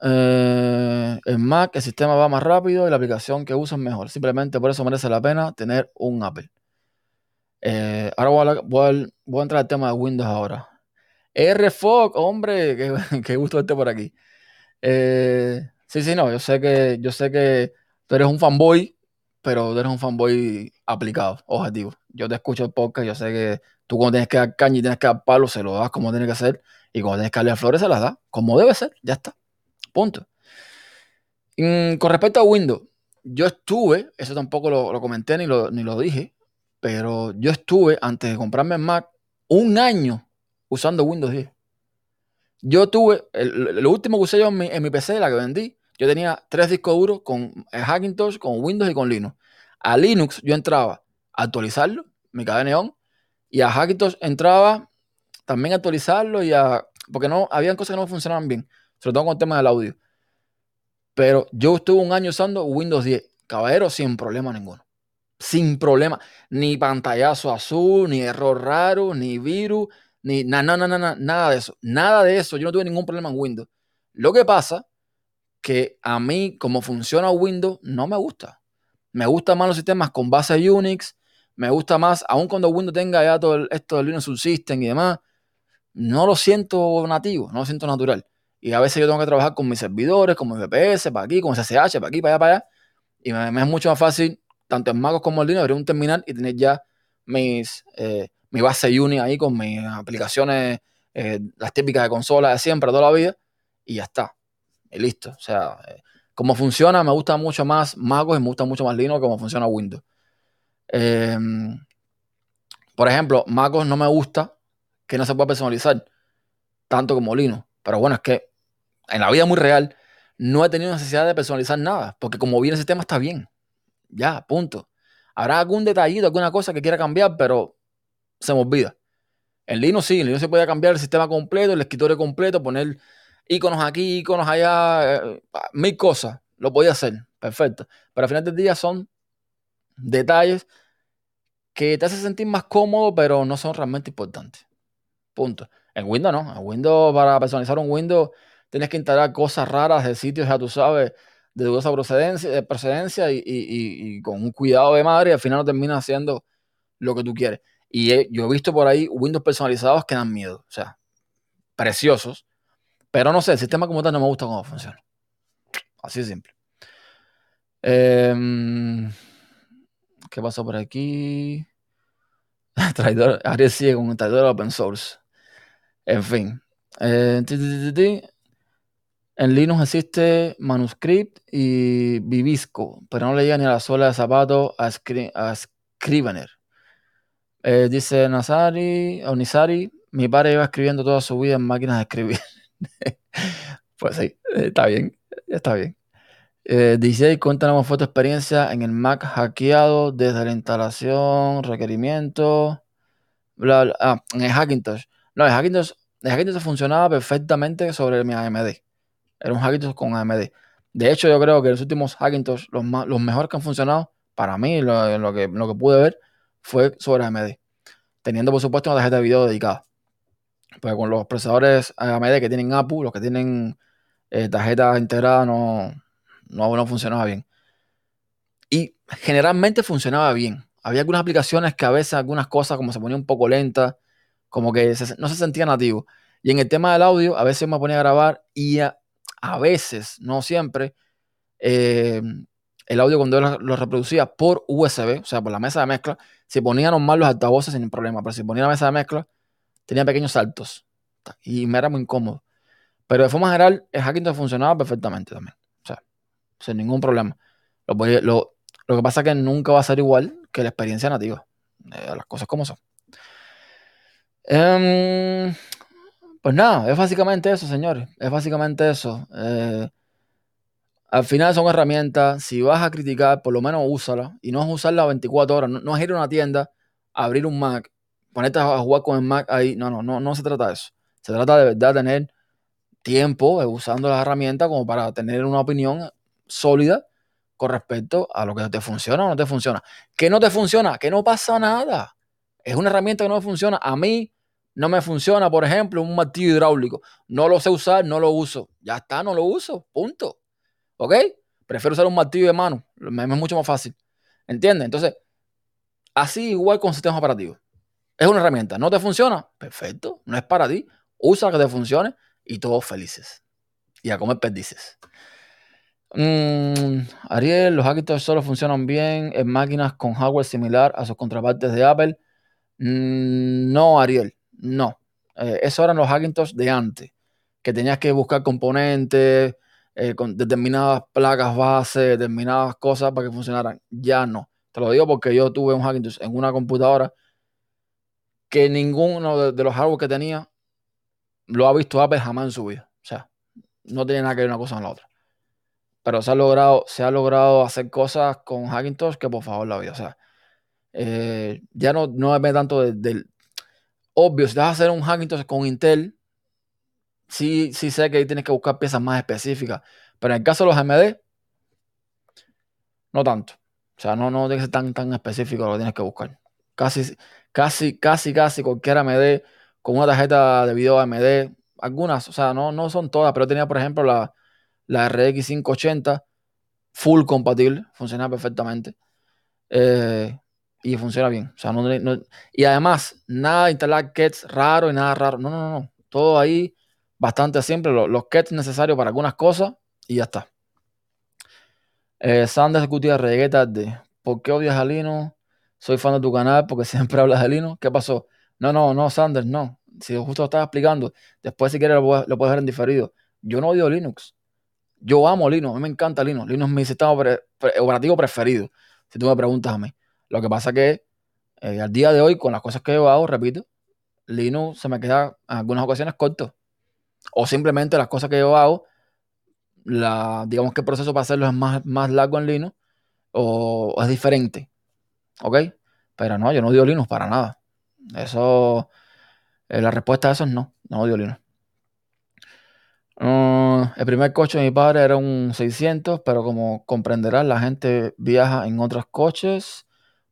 [SPEAKER 1] Eh, en Mac el sistema va más rápido y la aplicación que es mejor. Simplemente por eso merece la pena tener un Apple. Eh, ahora voy a, entrar al tema de Windows ahora. RFOG, hombre, *laughs* qué, gusto verte por aquí. Eh, sí, sí, no, yo sé que yo sé que tú eres un fanboy pero tú eres un fanboy aplicado, objetivo. Yo te escucho el podcast, yo sé que tú cuando tienes que dar caña y tienes que dar palo, se lo das como tiene que ser, y cuando tienes que darle flores, se las das, como debe ser, ya está. Punto. con respecto a Windows, yo estuve, eso tampoco lo, comenté ni lo, ni lo dije, pero yo estuve, antes de comprarme el Mac, un año usando Windows 10. Yo tuve, lo último que usé yo en mi, en mi PC, la que vendí, yo tenía tres discos duros con Hackintosh, con Windows y con Linux. A Linux yo entraba a actualizarlo, mi cadena neón, y a Hackintosh entraba también a actualizarlo y a... porque no, habían cosas que no funcionaban bien, sobre todo con el tema del audio. Pero yo estuve un año usando Windows 10, caballero, sin problema ninguno. Sin problema. Ni pantallazo azul, ni error raro, ni virus, ni nada, nada, nada, nada de eso. Nada de eso. Yo no tuve ningún problema en Windows. Lo que pasa que a mí, como funciona Windows, no me gusta. Me gustan más los sistemas con base Unix, me gusta más, aun cuando Windows tenga ya todo esto del Linux Subsystem y demás, no lo siento nativo, no lo siento natural. Y a veces yo tengo que trabajar con mis servidores, con mis VPS, para aquí, con SSH, para aquí, para allá, para allá. Y me, es mucho más fácil, tanto en Mac como en Linux, abrir un terminal y tener ya mis, eh, mi base Unix ahí con mis aplicaciones, eh, las típicas de consola de siempre, toda la vida, y ya está y listo. O sea, eh, como funciona, me gusta mucho más MacOS y me gusta mucho más Linux como funciona Windows. Em, por ejemplo, MacOS no me gusta que no se pueda personalizar tanto como Linux. Pero bueno, es que en la vida muy real no he tenido necesidad de personalizar nada, porque como viene el sistema está bien. Ya, punto. Habrá algún detallito, alguna cosa que quiera cambiar, pero se me olvida. En Linux sí, en Linux se puede cambiar el sistema completo, el escritorio completo, poner íconos aquí, íconos allá, eh, mil cosas. Lo podía hacer, perfecto. Pero al final del día son detalles que te hacen sentir más cómodo, pero no son realmente importantes. Punto. En Windows no. En Windows, para personalizar un Windows, tienes que instalar cosas raras de sitios, ya tú sabes, de dudosa procedencia, de procedencia y, con un cuidado de madre, y al final no termina haciendo lo que tú quieres. Y yo he visto por ahí Windows personalizados que dan miedo. O sea, preciosos, pero no sé, el sistema como tal no me gusta cómo funciona. Así de simple. Em, ¿Qué pasó por aquí? *laughs* traidor, Ariel sigue con un traidor open source. En fin. Eh, en Linux existe Manuscript y Vivisco, pero no le llega ni a la suela de zapato a, Scrivener. Eh, dice Nazari, o mi padre iba escribiendo toda su vida en máquinas de escribir. *laughs* pues sí, está bien, está bien. Eh, DJ, cuéntanos fue tu experiencia en el Mac hackeado desde la instalación, requerimiento, bla, bla. Ah, en el Hackintosh. No, el Hackintosh, el Hackintosh funcionaba perfectamente sobre mi AMD. Era un Hackintosh con AMD. De hecho, yo creo que los últimos Hackintosh, los, los mejores que han funcionado, para mí, lo, que, lo que pude ver, fue sobre AMD. Teniendo, por supuesto, una tarjeta de video dedicada. Pues con los procesadores AMD que tienen APU, los que tienen eh, tarjetas integradas, no, no, funcionaba bien. Y generalmente funcionaba bien. Había algunas aplicaciones que a veces algunas cosas como se ponía un poco lenta, como que no se sentía nativo. Y en el tema del audio, a veces me ponía a grabar y a, veces, no siempre, eh, el audio cuando yo lo, reproducía por USB, o sea, por la mesa de mezcla, se ponían normal los altavoces sin problema, pero si ponía la mesa de mezcla, tenía pequeños saltos y me era muy incómodo. Pero de forma general, el Hackintosh funcionaba perfectamente también. O sea, sin ningún problema. Lo, que pasa es que nunca va a ser igual que la experiencia nativa. Eh, las cosas como son. Em, pues nada, es básicamente eso, señores. Es básicamente eso. Eh, al final son herramientas. Si vas a criticar, por lo menos úsala. Y no es usarla 24 horas. No, es ir a una tienda, abrir un Mac, ponerte a jugar con el Mac ahí. No, no, no, no se trata de eso. Se trata de verdad tener tiempo usando las herramientas como para tener una opinión sólida con respecto a lo que te funciona o no te funciona. ¿Qué no te funciona? Que no pasa nada. Es una herramienta que no funciona. A mí no me funciona, por ejemplo, un martillo hidráulico. No lo sé usar, no lo uso. Ya está, no lo uso. Punto. ¿Ok? Prefiero usar un martillo de mano. Me es mucho más fácil. ¿Entiendes? Entonces, así igual con sistemas operativos. Es una herramienta. ¿No te funciona? Perfecto. No es para ti. Usa que te funcione y todos felices. Y a comer perdices. Mm, Ariel, los Hackintosh solo funcionan bien en máquinas con hardware similar a sus contrapartes de Apple. Mm, no, Ariel, no. Eh, eso eran los Hackintosh de antes, que tenías que buscar componentes eh, con determinadas placas base, determinadas cosas para que funcionaran. Ya no. Te lo digo porque yo tuve un Hackintosh en una computadora que ninguno de, los hardware que tenía lo ha visto Apple jamás en su vida. O sea, no tiene nada que ver una cosa con la otra pero se ha logrado, se ha logrado hacer cosas con Hackintosh que por favor la vida. O sea, eh, ya no, no depende tanto del, obvio, si vas a hacer un Hackintosh con Intel, sí, sí sé que ahí tienes que buscar piezas más específicas. Pero en el caso de los AMD, no tanto. O sea, no, no tiene que ser tan, tan específico lo que tienes que buscar. Casi, casi, casi, casi cualquier AMD con una tarjeta de video AMD, algunas, o sea, no, no son todas, pero tenía, por ejemplo, la, la RX 580, full compatible, funciona perfectamente. Eh, y funciona bien. O sea, y además, nada de instalar kits raro y nada raro. No, no, no. Todo ahí bastante simple. Los, los kits necesarios para algunas cosas y ya está. Eh, Sanders Gutiérrez, llegué tarde. ¿Por qué odias a Lino? Soy fan de tu canal porque *laughs* siempre hablas de Lino. ¿Qué pasó? No, no, no, Sanders, no. Si justo lo estaba explicando, después si quieres lo, lo puedes ver en diferido. Yo no odio Linux. Yo amo Linux, a mí me encanta Linux. Linux es mi sistema operativo preferido, si tú me preguntas a mí. Lo que pasa que eh, al día de hoy, con las cosas que yo hago, repito, Linux se me queda en algunas ocasiones corto. O simplemente las cosas que yo hago, la, digamos que el proceso para hacerlo es más, más largo en Linux o, es diferente. ¿Ok? Pero no, yo no odio Linux para nada. Eso, eh, la respuesta a eso es no, no odio Linux. Ah, el primer coche de mi padre era un 600, pero como comprenderás, la gente viaja en otros coches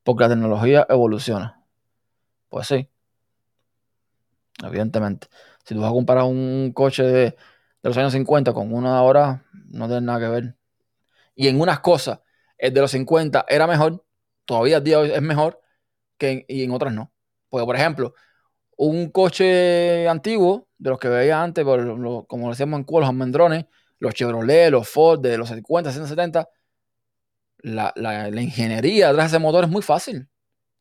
[SPEAKER 1] porque la tecnología evoluciona. Pues sí, evidentemente. Si tú vas a comparar un coche de, los años 50 con uno de ahora, no tiene nada que ver. Y en unas cosas, el de los 50 era mejor, todavía el día de hoy es mejor, que y en otras no. Porque, por ejemplo, un coche antiguo, de los que veía antes, como decíamos en Cuba, los almendrones, los Chevrolet, los Ford de los 50, 170, la, la, ingeniería detrás de ese motor es muy fácil.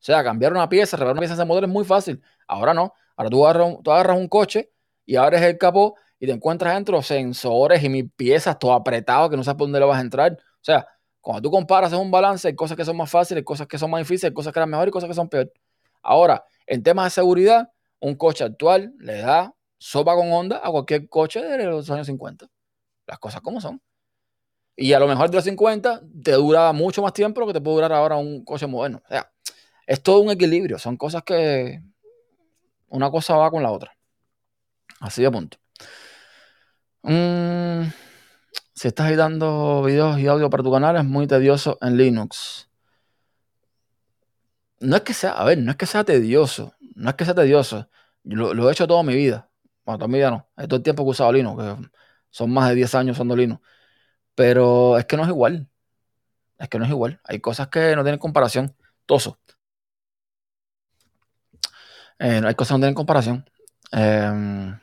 [SPEAKER 1] O sea, cambiar una pieza, reparar una pieza de ese motor es muy fácil. Ahora no. Ahora tú agarras, tú agarras un coche y abres el capó y te encuentras dentro sensores y mis piezas todo apretado que no sabes por dónde le vas a entrar. O sea, cuando tú comparas es un balance, hay cosas que son más fáciles, hay cosas que son más difíciles, hay cosas que eran mejor y cosas que son peor. Ahora, en temas de seguridad, un coche actual le da sopa con onda a cualquier coche de los años 50. Las cosas como son. Y a lo mejor de los 50 te dura mucho más tiempo que te puede durar ahora un coche moderno. O sea, es todo un equilibrio. Son cosas que una cosa va con la otra. Así de punto. Mm, si estás editando videos y audio para tu canal, es muy tedioso en Linux. No es que sea, a ver, no es que sea tedioso no es que sea tedioso, lo, he hecho toda mi vida. Bueno, toda mi vida no, todo el tiempo que he usado Linux, que son más de 10 años usando Linux. Pero es que no es igual. Es que no es igual. Hay cosas que no tienen comparación. Toso. Eh, hay cosas que no tienen comparación. Eh,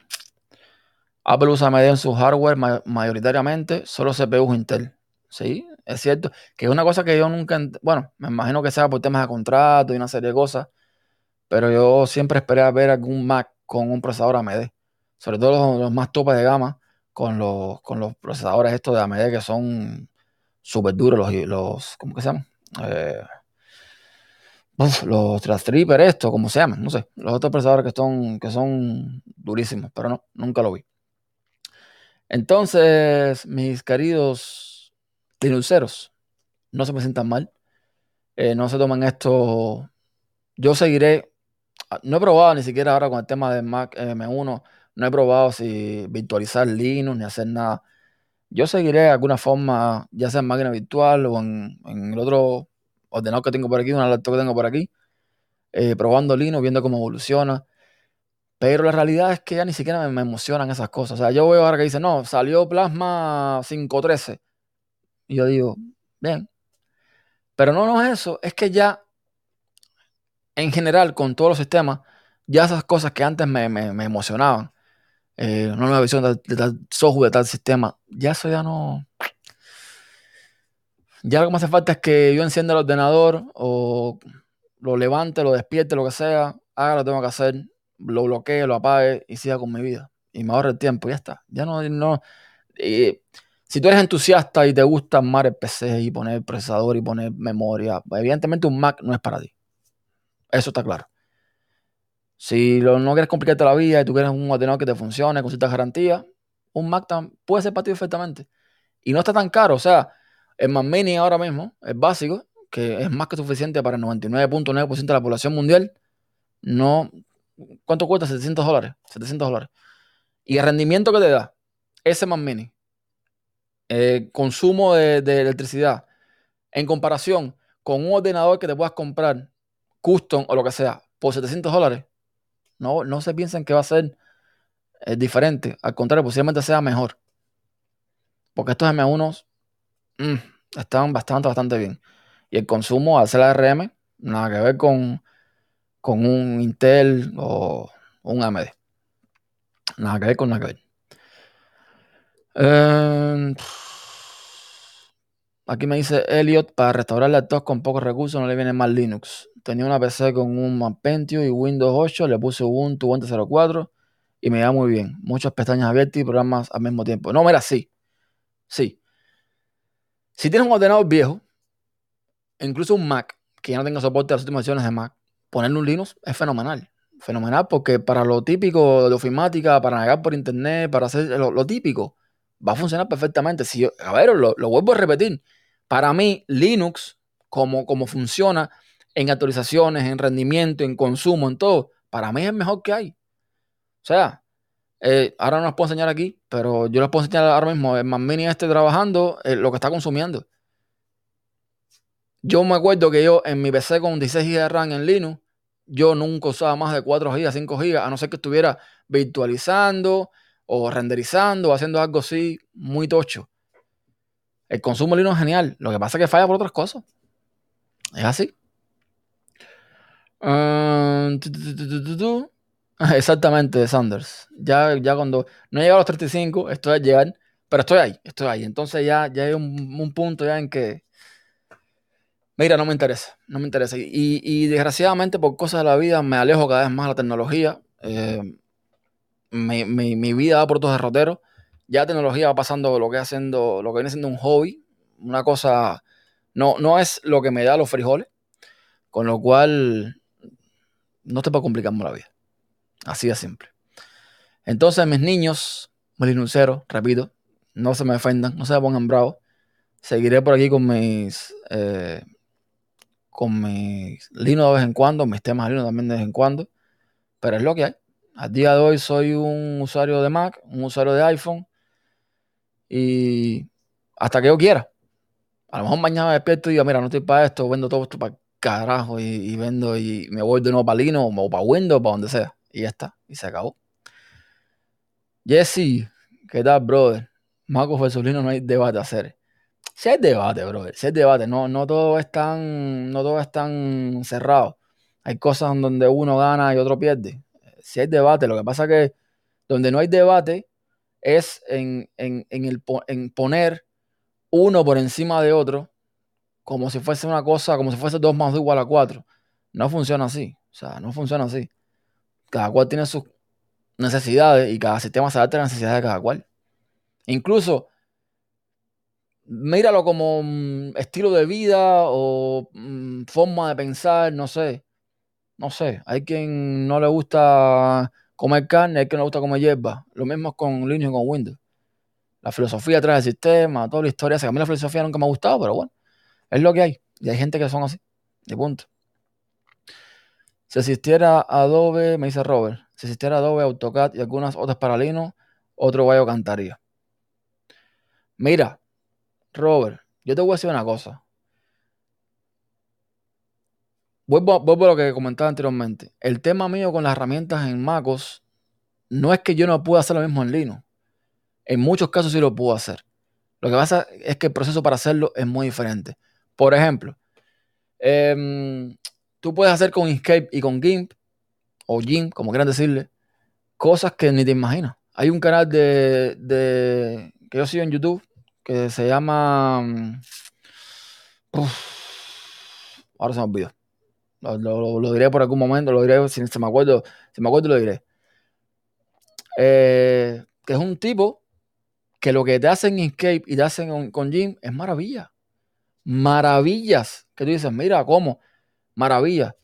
[SPEAKER 1] Apple usa AMD en su hardware mayoritariamente, solo CPU Intel. Sí, es cierto. Que es una cosa que yo nunca. Bueno, me imagino que sea por temas de contrato y una serie de cosas. Pero yo siempre esperé a ver algún Mac con un procesador AMD. Sobre todo los, más topes de gama con los, con los procesadores estos de AMD que son súper duros, los, los, ¿cómo que se llaman? Eh, los Trastripper, esto, como se llaman, no sé. Los otros procesadores que son, que son durísimos, pero no, nunca lo vi. Entonces, mis queridos Linuxeros, no se me sientan mal. Eh, no se tomen esto. Yo seguiré. Ah, no he probado ni siquiera ahora con el tema de Mac M1. No he probado si virtualizar Linux ni hacer nada. Yo seguiré de alguna forma, ya sea en máquina virtual o en, el otro ordenador que tengo por aquí, una laptop que tengo por aquí, eh, probando Linux, viendo cómo evoluciona. Pero la realidad es que ya ni siquiera me, emocionan esas cosas. O sea, yo veo ahora que dice, no, salió Plasma 513. Y yo digo, bien. Pero no, no es eso, es que ya, en general, con todos los sistemas, ya esas cosas que antes me, emocionaban, eh, una nueva visión de, tal software, de tal sistema, ya eso ya no... Ya lo que me hace falta es que yo encienda el ordenador o lo levante, lo despierte, lo que sea, haga lo que tengo que hacer, lo bloquee, lo apague y siga con mi vida. Y me ahorre el tiempo, ya está. Ya no, no. si tú eres entusiasta y te gusta armar el PC y poner procesador y poner memoria, evidentemente un Mac no es para ti. Eso está claro. Si no quieres complicarte la vida y tú quieres un ordenador que te funcione con ciertas garantías, un Mac puede ser para ti perfectamente. Y no está tan caro. O sea, el Mac Mini ahora mismo, es básico, que es más que suficiente para el 99.9% de la población mundial, no. ¿Cuánto cuesta? 700 dólares. 700 dólares. Y el rendimiento que te da ese Mac Mini, eh, consumo de, de, electricidad, en comparación con un ordenador que te puedas comprar custom o lo que sea por 700 dólares, no, no se piensen que va a ser eh, diferente. Al contrario, posiblemente sea mejor. Porque estos M1 mm, están bastante, bastante bien. Y el consumo al ser ARM, nada que ver con, con un Intel o un AMD. Nada que ver con nada que ver. Em, aquí me dice Elliot, para restaurar laptops con pocos recursos no le viene mal Linux. Tenía una PC con un Pentium y Windows 8, le puse Ubuntu 20.04 y me iba muy bien. Muchas pestañas abiertas y programas al mismo tiempo. No, mira, sí. Sí. Si tienes un ordenador viejo, incluso un Mac, que ya no tenga soporte a las últimas versiones de Mac, ponerle un Linux es fenomenal. Fenomenal porque para lo típico de ofimática, para navegar por internet, para hacer lo, típico, va a funcionar perfectamente. Si a ver, lo, vuelvo a repetir. Para mí, Linux, como, como funciona en actualizaciones, en rendimiento, en consumo, en todo, para mí es el mejor que hay. O sea, eh, ahora no les puedo enseñar aquí, pero yo les puedo enseñar ahora mismo el Mac Mini este trabajando eh, lo que está consumiendo. Yo me acuerdo que yo en mi PC con 16 GB de RAM en Linux, yo nunca usaba más de 4 GB, 5 GB, a no ser que estuviera virtualizando o renderizando o haciendo algo así muy tocho. El consumo de Linux es genial. Lo que pasa es que falla por otras cosas. Es así. Ah, *laughs* exactamente, Sanders. Ya, ya cuando no he llegado a los 35, estoy a llegar, pero estoy ahí, estoy ahí. Entonces ya, ya hay un punto ya en que Mira, no me interesa, no me interesa. Y, desgraciadamente por cosas de la vida me alejo cada vez más de la tecnología. Eh, mi, vida va por otros derroteros. Ya la tecnología va pasando lo que, haciendo, lo que viene siendo un hobby. Una cosa, no, no es lo que me da los frijoles. Con lo cual, no te puedo complicar la vida. Así de simple. Entonces, mis niños, mis repito, no se me defendan, no se me pongan bravos. Seguiré por aquí con mis... Eh, con mis Linux de vez en cuando, mis temas Linux también de vez en cuando, pero es lo que hay. Al día de hoy soy un usuario de Mac, un usuario de iPhone y hasta que yo quiera. A lo mejor mañana me despierto y digo, mira, no estoy para esto, vendo todo esto para carajo y, vendo y me voy de nuevo para Linux o para Windows, para donde sea. Y ya está, y se acabó. Jesse, ¿qué tal, brother? Versus Linux no hay debate a hacer. Si hay debate, brother, si hay debate, no, no todo es tan, no todo es tan cerrado. Hay cosas donde uno gana y otro pierde. Si hay debate, lo que pasa es que donde no hay debate es en, en, el, en poner uno por encima de otro como si fuese una cosa, como si fuese 2 más 2 igual a 4. No funciona así. O sea, no funciona así. Cada cual tiene sus necesidades y cada sistema se adapta a las necesidades de cada cual. Incluso, míralo como mm, estilo de vida o mm, forma de pensar, no sé. No sé, hay quien no le gusta comer carne, hay quien no gusta comer hierba. Lo mismo con Linux y con Windows. La filosofía atrás del sistema, toda la historia. a mí la filosofía nunca me ha gustado, pero bueno, es lo que hay. Y hay gente que son así. De punto. Si existiera Adobe, me dice Robert, si existiera Adobe, AutoCAD y algunas otras para Linux, otro gallo cantaría. Mira, Robert, yo te voy a decir una cosa. Vuelvo, vuelvo a lo que comentaba anteriormente. El tema mío con las herramientas en MacOS no es que yo no pueda hacer lo mismo en Linux. En muchos casos sí lo puedo hacer. Lo que pasa es que el proceso para hacerlo es muy diferente. Por ejemplo, em, tú puedes hacer con Inkscape y con GIMP, o GIMP, como quieran decirle, cosas que ni te imaginas. Hay un canal de, que yo sigo en YouTube que se llama... Mm, ahora se me olvidó. Lo, diré por algún momento, lo diré si, me acuerdo, si me acuerdo lo diré. Eh, que es un tipo que lo que te hacen en Inkscape y te hacen con, Jim es maravilla. Maravillas. Que tú dices, mira, ¿cómo? Maravilla.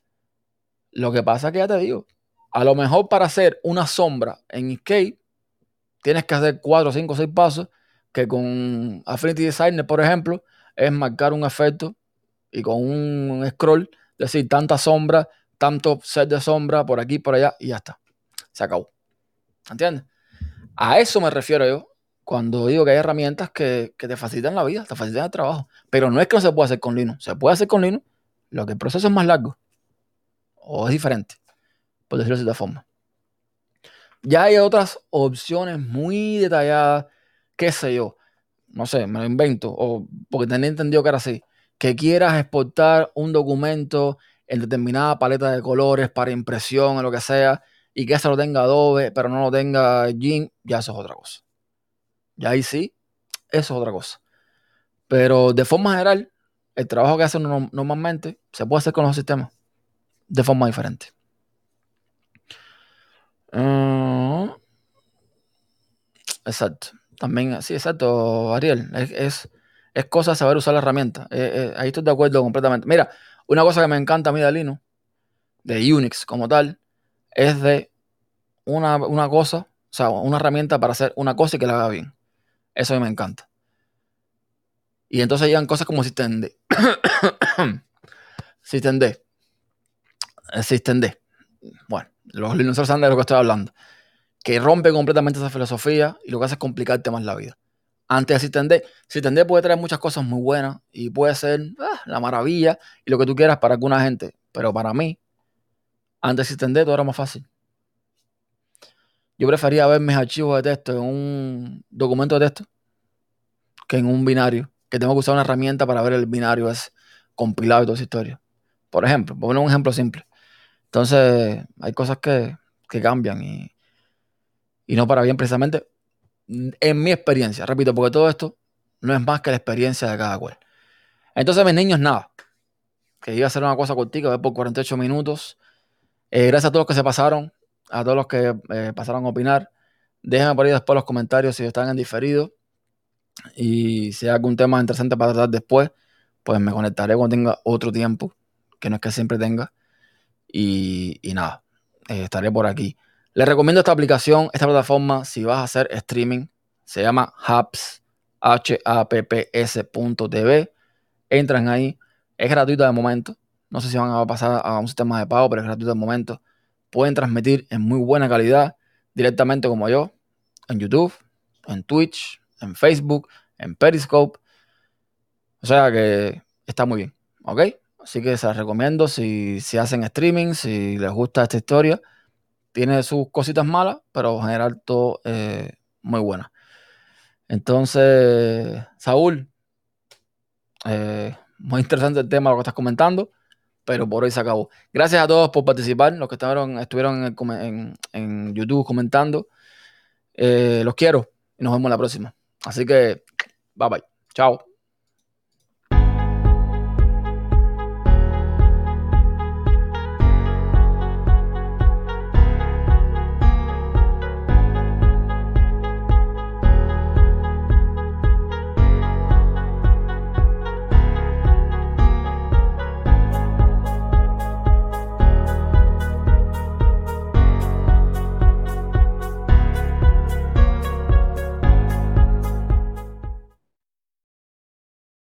[SPEAKER 1] Lo que pasa es que ya te digo, a lo mejor para hacer una sombra en Inkscape tienes que hacer 4, 5, 6 pasos que con Affinity Designer, por ejemplo, es marcar un efecto y con un scroll decir tanta sombra, tanto set de sombra por aquí, por allá y ya está. Se acabó. ¿Entiendes? A eso me refiero yo cuando digo que hay herramientas que, te facilitan la vida, te facilitan el trabajo. Pero no es que no se pueda hacer con Linux. Se puede hacer con Linux, lo que el proceso es más largo. O es diferente, por decirlo de esta forma. Ya hay otras opciones muy detalladas, qué sé yo, no sé, me lo invento, o porque tenía entendido que era así, que quieras exportar un documento en determinada paleta de colores para impresión o lo que sea, y que eso lo tenga Adobe, pero no lo tenga GIMP, ya eso es otra cosa. Ya ahí sí, eso es otra cosa. Pero de forma general, el trabajo que hacen normalmente se puede hacer con los sistemas de forma diferente. Ah, exacto. También, sí, exacto, Ariel. es cosa de saber usar la herramienta. Eh, eh, ahí estoy de acuerdo completamente. Mira, una cosa que me encanta a mí de Linux, de Unix como tal, es de una, cosa, o sea, una herramienta para hacer una cosa y que la haga bien. Eso a mí me encanta. Y entonces llegan cosas como System D. *coughs* System D. System D. Bueno, los Linuxers saben de lo que estoy hablando. Que rompe completamente esa filosofía y lo que hace es complicarte más la vida antes de System System puede traer muchas cosas muy buenas y puede ser ah, la maravilla y lo que tú quieras para alguna gente. Pero para mí, antes de System todo era más fácil. Yo prefería ver mis archivos de texto en un documento de texto que en un binario. Que tengo que usar una herramienta para ver el binario es compilado y toda esa historia. Por ejemplo, poner un ejemplo simple. Entonces, hay cosas que, cambian y, y no para bien precisamente en mi experiencia, repito, porque todo esto no es más que la experiencia de cada cual. Entonces, mis niños, nada. Que iba a hacer una cosa contigo por 48 minutos. Eh, gracias a todos los que se pasaron, a todos los que eh, pasaron a opinar. Déjenme por ahí después los comentarios si están en diferido. Y si hay algún tema interesante para tratar después, pues me conectaré cuando tenga otro tiempo, que no es que siempre tenga. Y, nada, eh, estaré por aquí. Les recomiendo esta aplicación, esta plataforma, si vas a hacer streaming. Se llama Hubs, H-A-P-P-S.tv. Entran ahí. Es gratuito de momento. No sé si van a pasar a un sistema de pago, pero es gratuito de momento. Pueden transmitir en muy buena calidad, directamente como yo, en YouTube, en Twitch, en Facebook, en Periscope. O sea que está muy bien, ¿ok? Así que se las recomiendo si, si hacen streaming, si les gusta esta historia tiene sus cositas malas, pero en general todo eh, muy buena. Entonces, Saúl, eh, muy interesante el tema lo que estás comentando, pero por hoy se acabó. Gracias a todos por participar, los que estuvieron, estuvieron en, YouTube comentando. Eh, los quiero y nos vemos la próxima. Así que, bye bye. Chao.